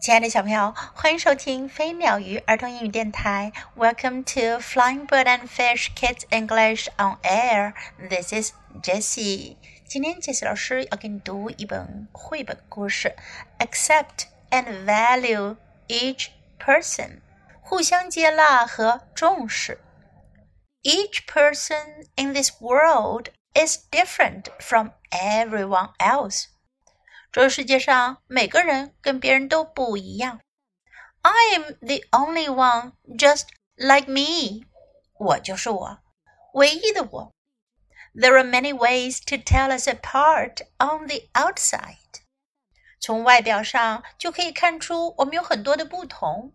亲爱的小朋友，欢迎收听飞鸟鱼儿童英语电台。Welcome to Flying Bird and Fish Kids English on Air. This is Jessie. 今天 Jessie 老师要给你读一本绘本故事，Accept and Value Each Person. 互相接纳和重视。Each person in this world is different from everyone else. 这世界上每个人跟别人都不一样。I am the only one just like me。我就是我，唯一的我。There are many ways to tell us apart on the outside。从外表上就可以看出我们有很多的不同。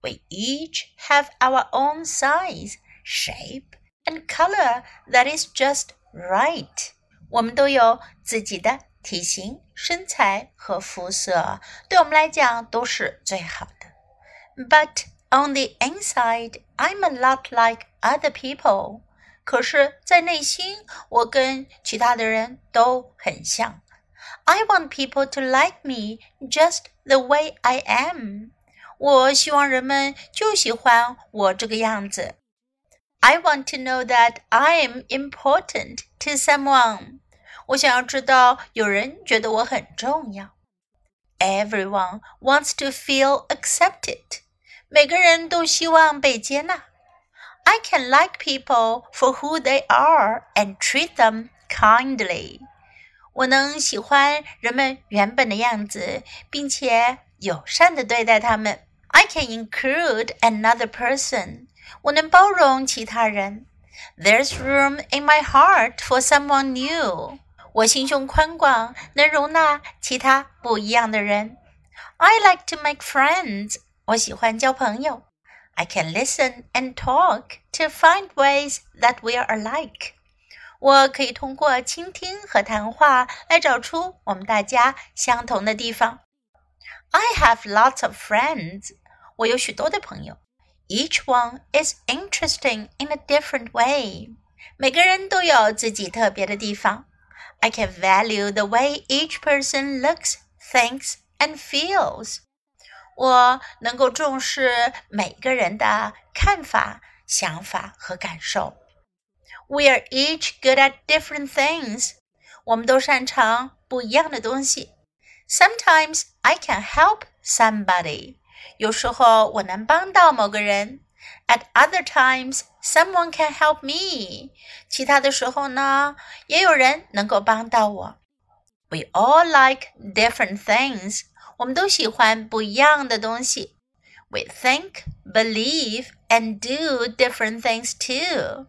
We each have our own size, shape, and color that is just right。我们都有自己的体型、身材和肤色对我们来讲都是最好的。But on the inside, I'm a lot like other people. 可是，在内心，我跟其他的人都很像。I want people to like me just the way I am. 我希望人们就喜欢我这个样子。I want to know that I am important to someone. 我想要知道有人觉得我很重要。Everyone wants to feel accepted。每个人都希望被接纳。I can like people for who they are and treat them kindly。我能喜欢人们原本的样子，并且友善的对待他们。I can include another person。我能包容其他人。There's room in my heart for someone new。 我心胸宽广，能容纳其他不一样的人。I like to make friends。我喜欢交朋友。I can listen and talk to find ways that we are alike。我可以通过倾听和谈话来找出我们大家相同的地方。I have lots of friends。我有许多的朋友。Each one is interesting in a different way。每个人都有自己特别的地方。 I can value the way each person looks, thinks, and feels. 我能够重视每个人的看法、想法和感受。We are each good at different things. 我们都擅长不一样的东西。Sometimes I can help somebody. 有时候我能帮到某个人。At other times, someone can help me. 其他的时候呢，也有人能够帮到我。We all like different things. 我们都喜欢不一样的东西。We think, believe, and do different things too.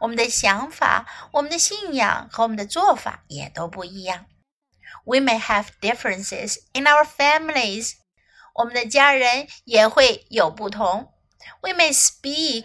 我们的想法、我们的信仰和我们的做法也都不一样。We may have differences in our families. 我们的家人也会有不同。we may speak,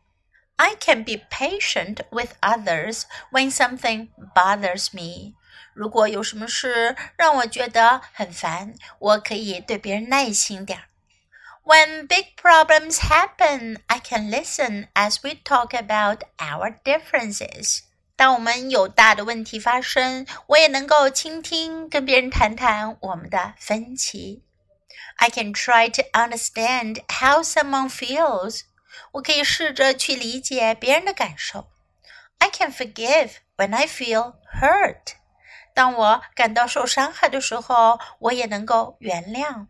I can be patient with others when something bothers me. 如果有什么事让我觉得很烦，我可以对别人耐心点儿。When big problems happen, I can listen as we talk about our differences. 当我们有大的问题发生，我也能够倾听，跟别人谈谈我们的分歧。I can try to understand how someone feels. 我可以试着去理解别人的感受。I can forgive when I feel hurt。当我感到受伤害的时候，我也能够原谅。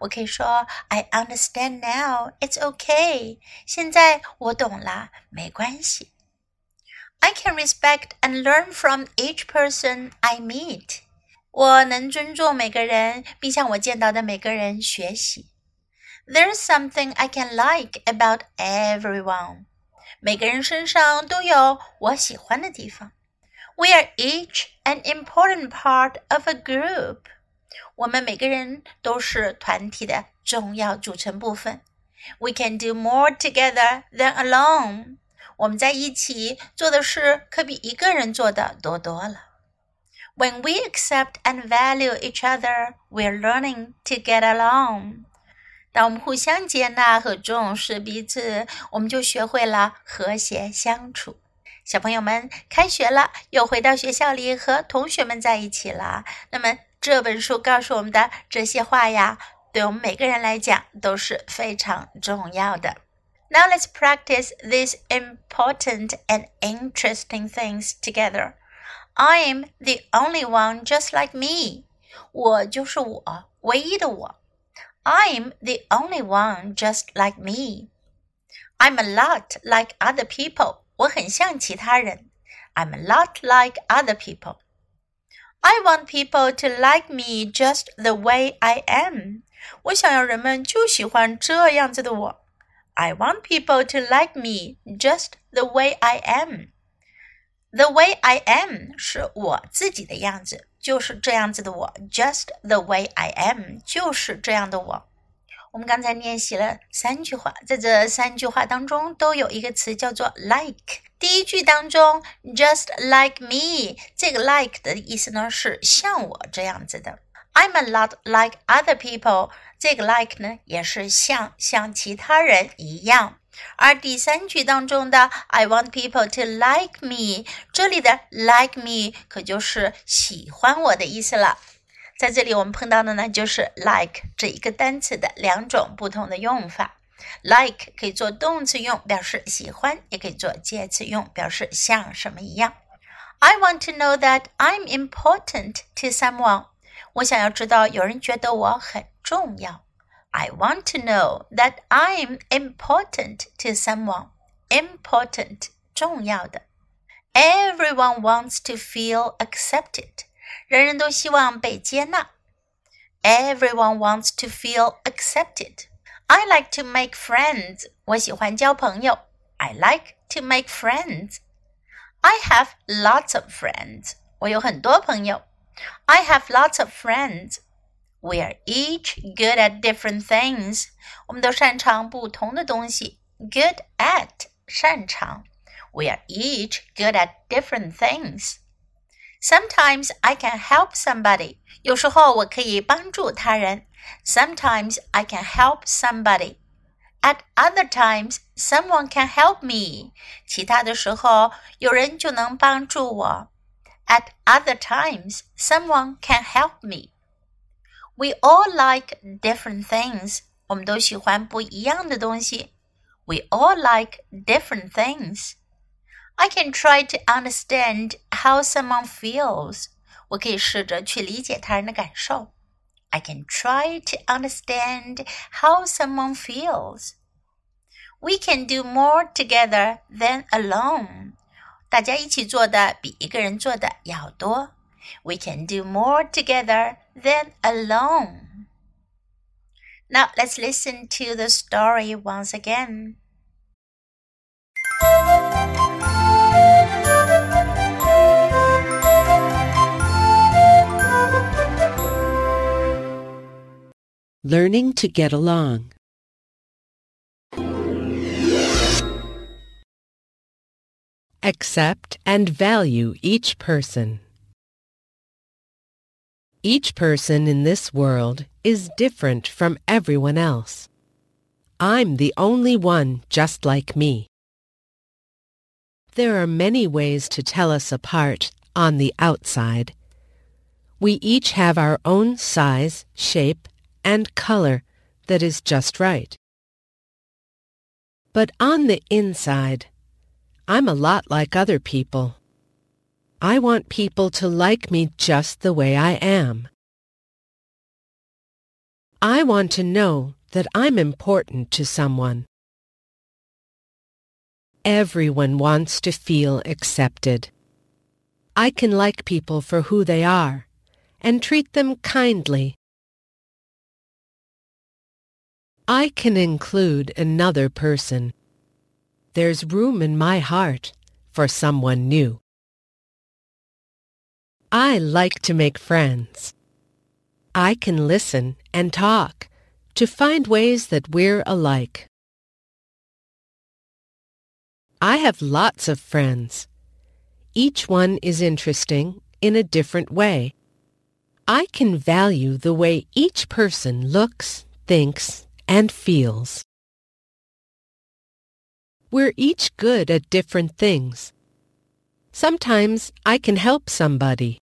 我可以说：“I understand now. It's okay. 现在我懂了，没关系。” I can respect and learn from each person I meet. 我能尊重每个人，并向我见到的每个人学习。 there's something I can like about everyone. 每个人身上都有我喜欢的地方。We are each an important part of a group. 我们每个人都是团体的重要组成部分。 We can do more together than alone. 我们在一起做的事可比一个人做的多多了。When we accept and value each other, we're learning to get along. 当我们互相接纳和重视彼此，我们就学会了和谐相处。小朋友们，开学了，又回到学校里和同学们在一起了。那么这本书告诉我们的这些话呀，对我们每个人来讲都是非常重要的。Now let's practice these important and interesting things together. I am the only one just like me. 我就是我，唯一的我。I'm the only one just like me. I'm a lot like other people. 我很像其他人。I'm a lot like other people. I want people to like me just the way I am. 我想要人们就喜欢这样子的我。I want people to like me just the way I am. The way I am 是我自己的样子， 就是这样子的我。Just the way I am 就是这样的我。我们刚才练习了三句话，在这三句话当中都有一个词叫做 like。第一句当中，just like me，这个 like 的意思呢是像我这样子的。I'm a lot like other people，这个 like 呢也是像像其他人一样。而第三句当中的 I want people to like me，这里的 like me 可就是喜欢我的意思了。在这里，我们碰到的呢，就是 like 这一个单词的两种不同的用法。like 可以做动词用，表示喜欢；也可以做介词用，表示像什么一样。I want to know that I'm important to someone。我想要知道有人觉得我很重要。I want to know that I'm important to someone. Important 重要的。Everyone wants to feel accepted. 人人都希望被接纳。Everyone wants to feel accepted. I like to make friends. 我喜欢交朋友。I like to make friends. I have lots of friends. 我有很多朋友。I have lots of friends. We are each good at different things. 我们都擅长不同的东西。Good at 擅长。We are each good at different things. Sometimes I can help somebody. 有时候我可以帮助他人。Sometimes I can help somebody. At other times, someone can help me. 其他的时候，有人就能帮助我。At other times, someone can help me. We all like different things. 我们都喜欢不一样的东西。We all like different things. I can try to understand how someone feels. 我可以试着去理解他人的感受。I can try to understand how someone feels. We can do more together than alone. 大家一起做的比一个人做的要多。We can do more together than alone. Now let's listen to the story once again. Learning to get along. Accept and value each person. Each person in this world is different from everyone else. I'm the only one just like me. There are many ways to tell us apart on the outside. We each have our own size, shape, and color that is just right. But on the inside, I'm a lot like other people. I want people to like me just the way I am. I want to know that I'm important to someone. Everyone wants to feel accepted. I can like people for who they are and treat them kindly I can include another person. There's room in my heart for someone new. I like to make friends. I can listen and talk to find ways that we're alike. I have lots of friends. Each one is interesting in a different way. I can value the way each person looks, thinks, and feels. We're each good at different things. Sometimes I can help somebody.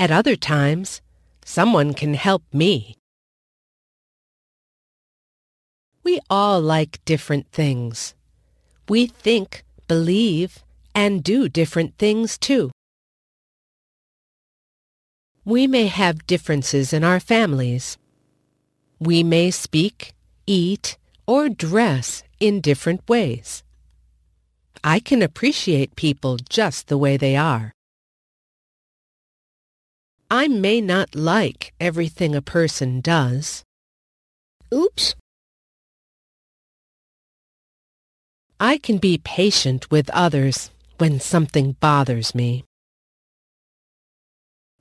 At other times, someone can help me. We all like different things. We think, believe, and do different things too. We may have differences in our families. We may speak, eat, or dress in different ways. I can appreciate people just the way they are. I may not like everything a person does. Oops. I can be patient with others when something bothers me.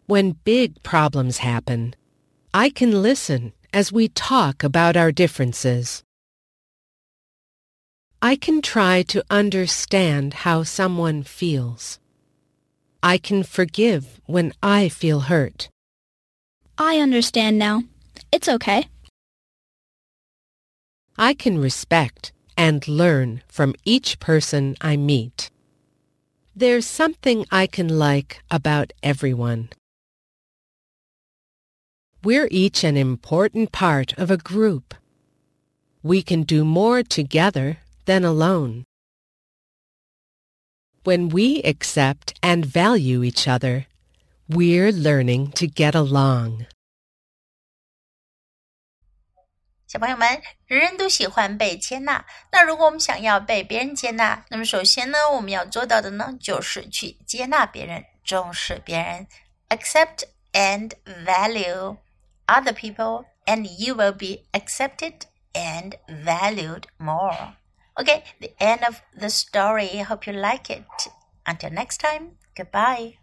When big problems happen, I can listen as we talk about our differences. I can try to understand how someone feels. I can forgive when I feel hurt. I understand now. It's okay. I can respect and learn from each person I meet. There's something I can like about everyone. We're each an important part of a group. We can do more together than alone. When we accept and value each other, we're learning to get along. 小朋友们，人人都喜欢被接纳。那如果我们想要被别人接纳，那么首先呢，我们要做到的呢，就是去接纳别人，重视别人，accept and value other people, and you will be accepted and valued more. Okay, the end of the story. I hope you like it. Until next time, goodbye.